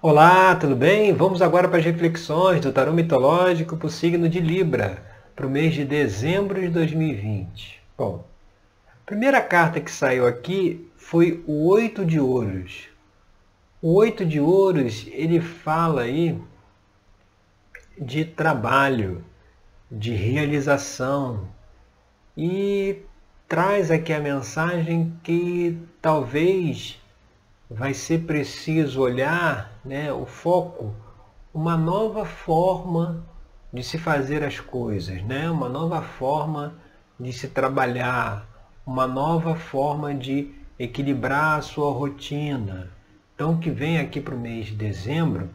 Olá, tudo bem? Vamos agora para as reflexões do tarô mitológico para o signo de Libra, para o mês de dezembro de 2020. Bom, a primeira carta que saiu aqui foi o Oito de Ouros. O Oito de Ouros, ele fala aí de trabalho, de realização e traz aqui a mensagem que talvez vai ser preciso olhar né, o foco, uma nova forma de se fazer as coisas, né? uma nova forma de se trabalhar, uma nova forma de equilibrar a sua rotina. Então, o que vem aqui para o mês de dezembro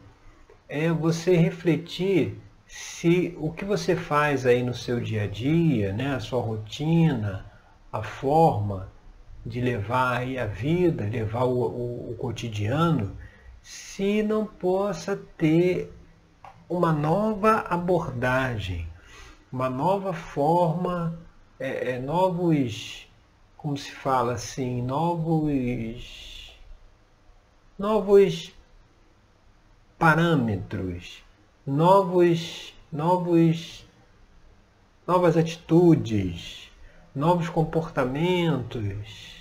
é você refletir se o que você faz aí no seu dia a dia, né, a sua rotina, a forma de levar aí a vida, levar o, o, o cotidiano, se não possa ter uma nova abordagem, uma nova forma, é, é, novos, como se fala assim, novos, novos parâmetros, novos, novos, novas atitudes, novos comportamentos,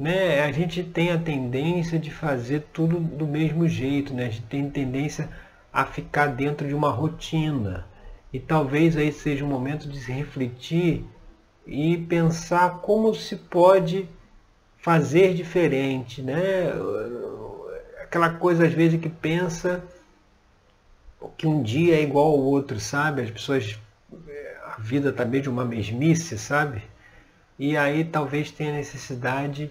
né, a gente tem a tendência de fazer tudo do mesmo jeito, né? A gente tem tendência a ficar dentro de uma rotina. E talvez aí seja o momento de se refletir e pensar como se pode fazer diferente, né? Aquela coisa às vezes que pensa que um dia é igual ao outro, sabe? As pessoas a vida está meio de uma mesmice, sabe? E aí talvez tenha necessidade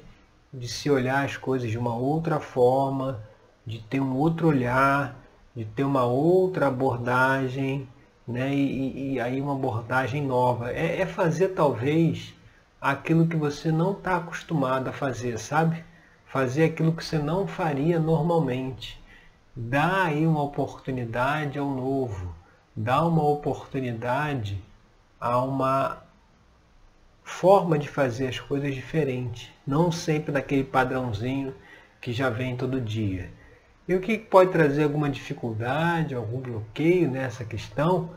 de se olhar as coisas de uma outra forma, de ter um outro olhar, de ter uma outra abordagem, né? e, e aí uma abordagem nova. É, é fazer talvez aquilo que você não está acostumado a fazer, sabe? Fazer aquilo que você não faria normalmente. Dá aí uma oportunidade ao novo, dá uma oportunidade a uma forma de fazer as coisas diferente, não sempre daquele padrãozinho que já vem todo dia. E o que pode trazer alguma dificuldade, algum bloqueio nessa questão?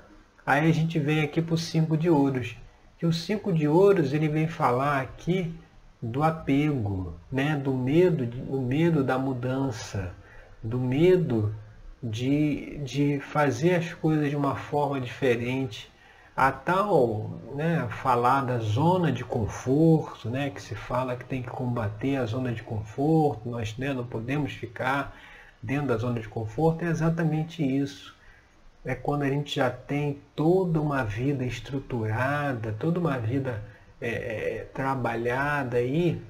Aí a gente vem aqui para o cinco de ouros. Que o cinco de ouros ele vem falar aqui do apego, né? do medo, do medo da mudança, do medo de, de fazer as coisas de uma forma diferente, a tal né, falar da zona de conforto, né, que se fala que tem que combater a zona de conforto, nós né, não podemos ficar dentro da zona de conforto, é exatamente isso. É quando a gente já tem toda uma vida estruturada, toda uma vida é, é, trabalhada aí,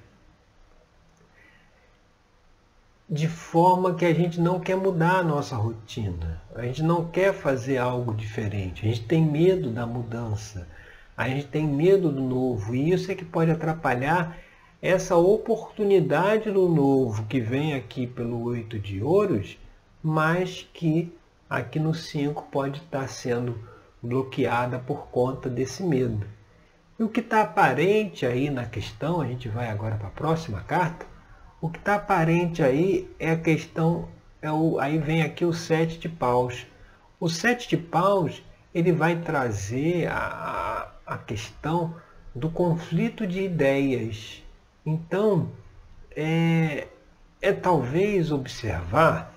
de forma que a gente não quer mudar a nossa rotina, a gente não quer fazer algo diferente, a gente tem medo da mudança, a gente tem medo do novo, e isso é que pode atrapalhar essa oportunidade do novo que vem aqui pelo oito de ouros, mas que aqui no 5 pode estar sendo bloqueada por conta desse medo. E o que está aparente aí na questão, a gente vai agora para a próxima carta, o que está aparente aí é a questão, é o, aí vem aqui o sete de paus. O sete de paus ele vai trazer a, a questão do conflito de ideias. Então, é, é talvez observar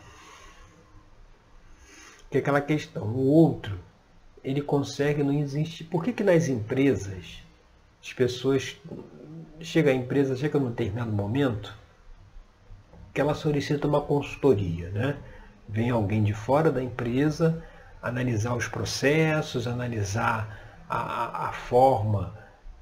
que aquela questão, o outro, ele consegue não existir. Por que, que nas empresas as pessoas chega a empresa, chega num determinado momento, que ela solicita uma consultoria. Né? Vem alguém de fora da empresa analisar os processos, analisar a, a forma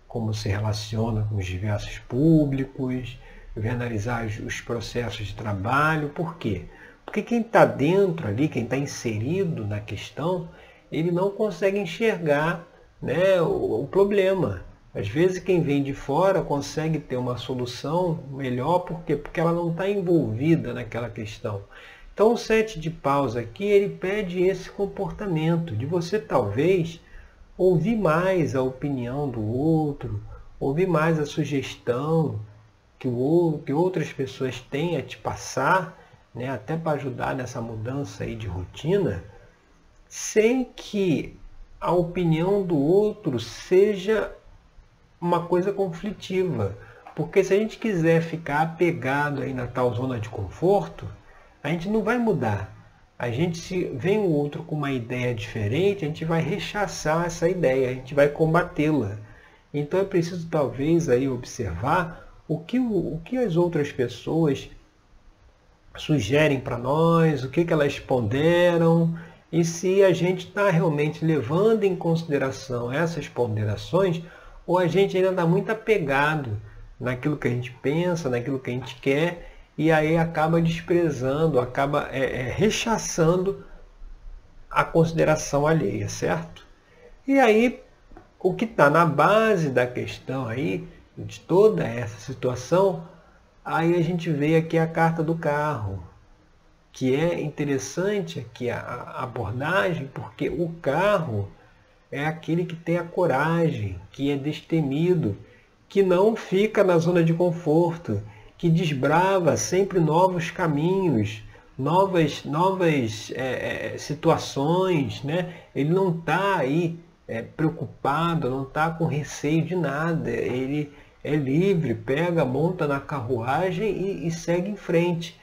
como se relaciona com os diversos públicos, vem analisar os, os processos de trabalho. Por quê? Porque quem está dentro ali, quem está inserido na questão, ele não consegue enxergar né, o, o problema. Às vezes quem vem de fora consegue ter uma solução melhor, por quê? Porque ela não está envolvida naquela questão. Então o sete de paus aqui, ele pede esse comportamento, de você talvez ouvir mais a opinião do outro, ouvir mais a sugestão que, o, que outras pessoas têm a te passar, né, até para ajudar nessa mudança aí de rotina, sem que a opinião do outro seja uma coisa conflitiva. Porque se a gente quiser ficar apegado aí na tal zona de conforto, a gente não vai mudar. A gente se vem o outro com uma ideia diferente, a gente vai rechaçar essa ideia, a gente vai combatê-la. Então é preciso talvez aí observar o que, o, que as outras pessoas sugerem para nós, o que, que elas ponderam, e se a gente está realmente levando em consideração essas ponderações, ou a gente ainda está muito apegado naquilo que a gente pensa, naquilo que a gente quer, e aí acaba desprezando, acaba é, é, rechaçando a consideração alheia, certo? E aí o que está na base da questão aí, de toda essa situação, aí a gente vê aqui a carta do carro, que é interessante aqui a abordagem, porque o carro é aquele que tem a coragem, que é destemido, que não fica na zona de conforto, que desbrava sempre novos caminhos, novas, novas é, situações, né? Ele não está aí é, preocupado, não está com receio de nada. Ele é livre, pega, monta na carruagem e, e segue em frente.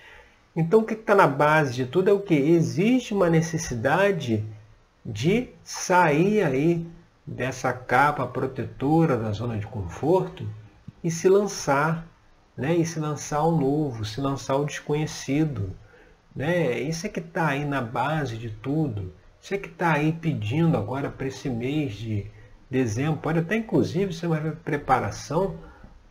Então o que está na base de tudo é o que? Existe uma necessidade de sair aí dessa capa protetora da zona de conforto e se lançar né? e se lançar ao novo, se lançar ao desconhecido. Né? Isso é que está aí na base de tudo. Isso é que está aí pedindo agora para esse mês de dezembro, pode até inclusive ser uma preparação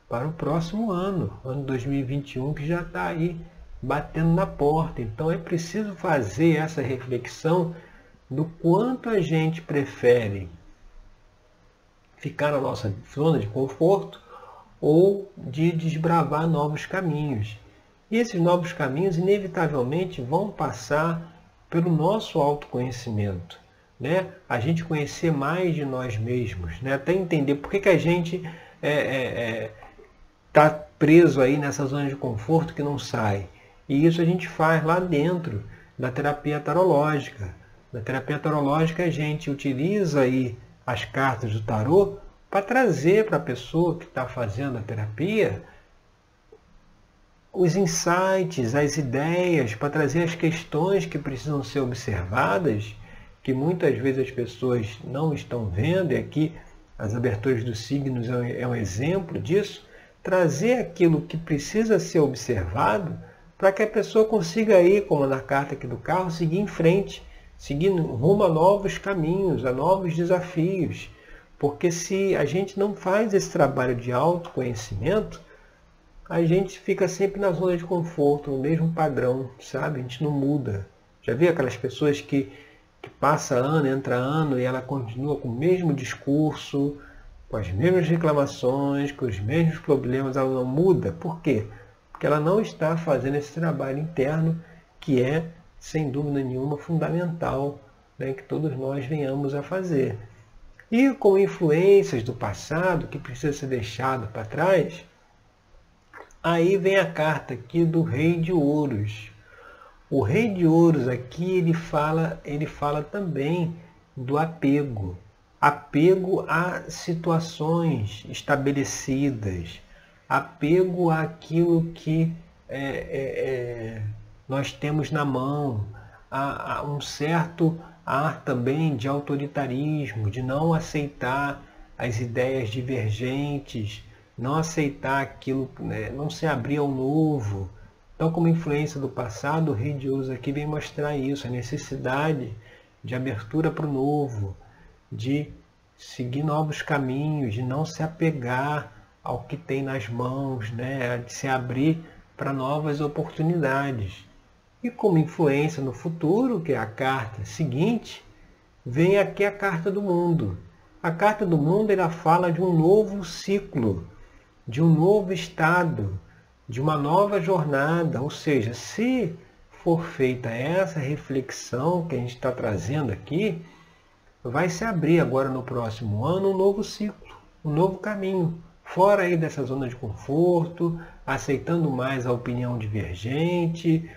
para o próximo ano, ano 2021, que já está aí batendo na porta. Então é preciso fazer essa reflexão do quanto a gente prefere ficar na nossa zona de conforto ou de desbravar novos caminhos. E esses novos caminhos, inevitavelmente, vão passar pelo nosso autoconhecimento. Né? A gente conhecer mais de nós mesmos, né? até entender por que, que a gente está é, é, é, preso aí nessa zona de conforto que não sai. E isso a gente faz lá dentro da terapia tarológica. Na terapia tarológica a gente utiliza aí as cartas do tarô para trazer para a pessoa que está fazendo a terapia os insights, as ideias, para trazer as questões que precisam ser observadas, que muitas vezes as pessoas não estão vendo, e aqui as aberturas dos signos é um exemplo disso, trazer aquilo que precisa ser observado para que a pessoa consiga ir, como na carta aqui do carro, seguir em frente, seguir rumo a novos caminhos, a novos desafios. Porque se a gente não faz esse trabalho de autoconhecimento, a gente fica sempre na zona de conforto, no mesmo padrão, sabe? A gente não muda. Já viu aquelas pessoas que, que passa ano, entra ano e ela continua com o mesmo discurso, com as mesmas reclamações, com os mesmos problemas, ela não muda. Por quê? Porque ela não está fazendo esse trabalho interno que é, sem dúvida nenhuma, fundamental né, que todos nós venhamos a fazer. E com influências do passado que precisa ser deixado para trás, aí vem a carta aqui do Rei de Ouros. O Rei de Ouros aqui ele fala, ele fala também do apego. Apego a situações estabelecidas, apego àquilo que é, é, é, nós temos na mão, a, a um certo ar também de autoritarismo, de não aceitar as ideias divergentes, não aceitar aquilo, né, não se abrir ao novo. Então, como influência do passado, o rei de Ouros aqui vem mostrar isso, a necessidade de abertura para o novo, de seguir novos caminhos, de não se apegar ao que tem nas mãos, né, de se abrir para novas oportunidades. E como influência no futuro, que é a carta seguinte, vem aqui a carta do mundo. A carta do mundo ela fala de um novo ciclo, de um novo estado, de uma nova jornada. Ou seja, se for feita essa reflexão que a gente está trazendo aqui, vai se abrir agora no próximo ano um novo ciclo, um novo caminho, fora aí dessa zona de conforto, aceitando mais a opinião divergente,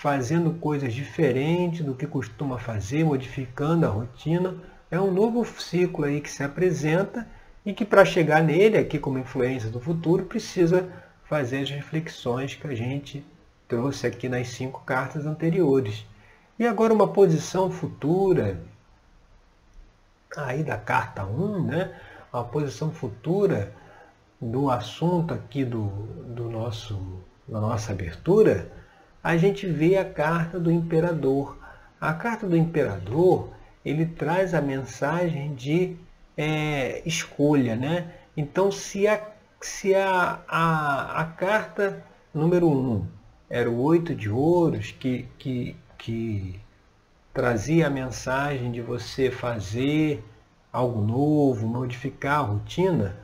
fazendo coisas diferentes do que costuma fazer, modificando a rotina. É um novo ciclo aí que se apresenta e que para chegar nele, aqui como influência do futuro, precisa fazer as reflexões que a gente trouxe aqui nas cinco cartas anteriores. E agora uma posição futura, aí da carta 1, né? Uma posição futura do assunto aqui do, do nosso, da nossa abertura, a gente vê a carta do imperador. A carta do imperador, ele traz a mensagem de é, escolha, né? Então, se a, se a, a, a carta número 1 um era o oito de ouros, que, que, que trazia a mensagem de você fazer algo novo, modificar a rotina,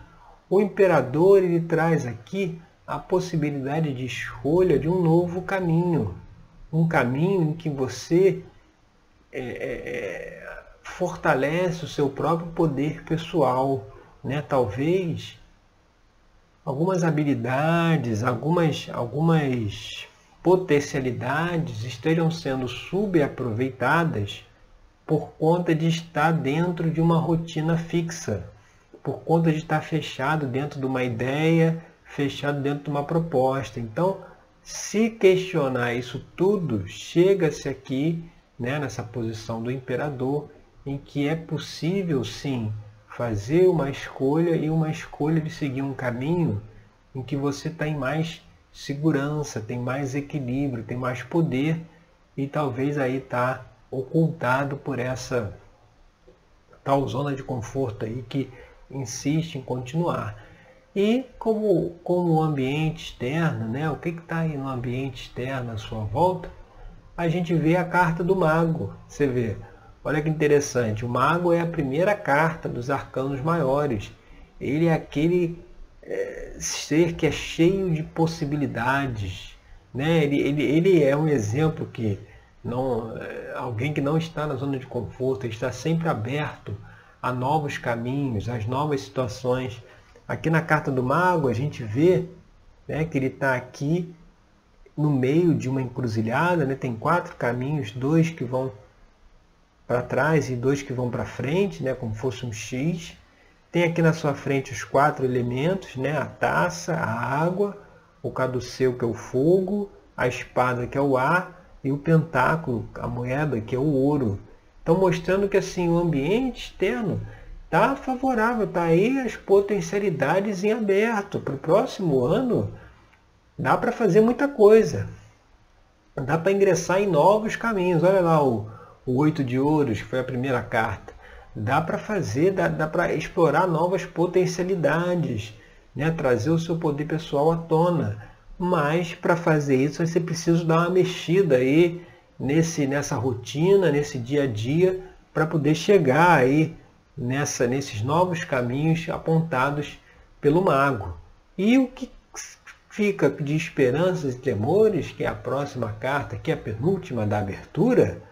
o imperador ele traz aqui a possibilidade de escolha de um novo caminho, um caminho em que você é, é, é, fortalece o seu próprio poder pessoal, né? Talvez algumas habilidades, algumas, algumas potencialidades estejam sendo subaproveitadas por conta de estar dentro de uma rotina fixa, por conta de estar fechado dentro de uma ideia, fechado dentro de uma proposta. Então, se questionar isso tudo, chega-se aqui, né, nessa posição do imperador, em que é possível sim fazer uma escolha e uma escolha de seguir um caminho em que você tem mais segurança, tem mais equilíbrio, tem mais poder e talvez aí está ocultado por essa tal zona de conforto aí que insiste em continuar. E como, como o ambiente externo, né, o que está aí no ambiente externo à sua volta, a gente vê a carta do mago. Você vê, olha que interessante, o mago é a primeira carta dos arcanos maiores. Ele é aquele é, ser que é cheio de possibilidades. Né? Ele, ele, ele é um exemplo que não, é, alguém que não está na zona de conforto, está sempre aberto a novos caminhos, às novas situações. Aqui na carta do mago a gente vê né, que ele está aqui no meio de uma encruzilhada, né? tem quatro caminhos, dois que vão para trás e dois que vão para frente, né? como fosse um X. Tem aqui na sua frente os quatro elementos, né? a taça, a água, o caduceu que é o fogo, a espada que é o ar e o pentáculo, a moeda, que é o ouro. Então mostrando que assim o ambiente externo está favorável, está aí as potencialidades em aberto. Para o próximo ano dá para fazer muita coisa. Dá para ingressar em novos caminhos. Olha lá o, o oito de ouros, que foi a primeira carta. Dá para fazer, dá, dá para explorar novas potencialidades, né? trazer o seu poder pessoal à tona mas para fazer isso você precisa dar uma mexida aí nesse, nessa rotina, nesse dia a dia, para poder chegar aí nessa, nesses novos caminhos apontados pelo mago. E o que fica de esperanças e temores, que é a próxima carta, que é a penúltima da abertura,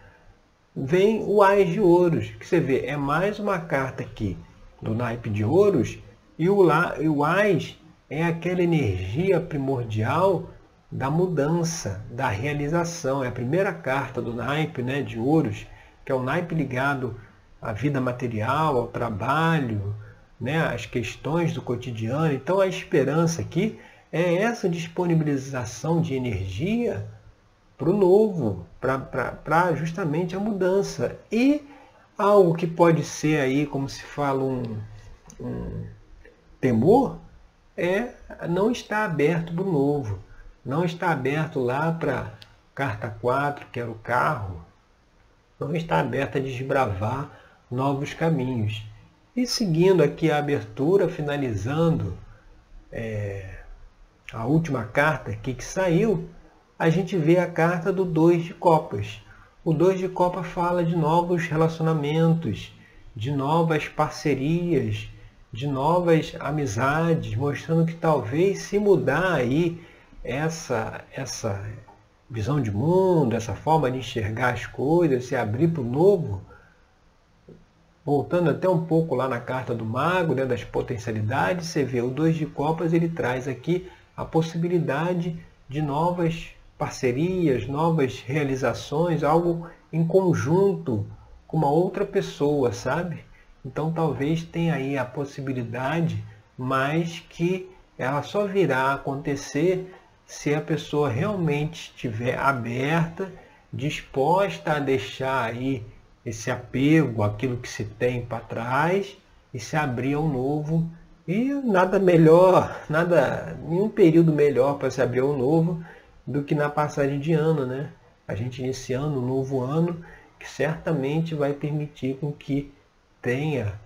vem o Ais de Ouros, que você vê, é mais uma carta aqui do naipe de Ouros, e o, o Ais é aquela energia primordial da mudança, da realização. É a primeira carta do naipe né, de ouros, que é o naipe ligado à vida material, ao trabalho, né, às questões do cotidiano. Então a esperança aqui é essa disponibilização de energia para o novo, para justamente a mudança. E algo que pode ser aí, como se fala, um, um temor, é não está aberto para o novo. Não está aberto lá para carta 4, que era o carro. Não está aberto a desbravar novos caminhos. E seguindo aqui a abertura, finalizando é, a última carta aqui que saiu, a gente vê a carta do dois de copas. O dois de copa fala de novos relacionamentos, de novas parcerias, de novas amizades, mostrando que talvez se mudar aí essa, essa visão de mundo, essa forma de enxergar as coisas, se abrir para o novo, voltando até um pouco lá na carta do mago, né, das potencialidades, você vê o dois de copas, ele traz aqui a possibilidade de novas parcerias, novas realizações, algo em conjunto com uma outra pessoa, sabe? Então talvez tenha aí a possibilidade, mas que ela só virá a acontecer se a pessoa realmente estiver aberta, disposta a deixar aí esse apego, aquilo que se tem para trás e se abrir ao novo. E nada melhor, nada, nenhum período melhor para se abrir ao novo do que na passagem de ano, né? A gente iniciando um novo ano que certamente vai permitir com que tenha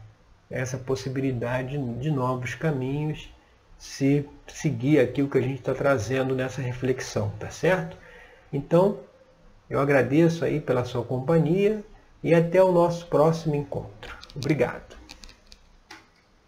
essa possibilidade de novos caminhos se seguir aquilo que a gente está trazendo nessa reflexão, tá certo? Então, eu agradeço aí pela sua companhia e até o nosso próximo encontro. Obrigado.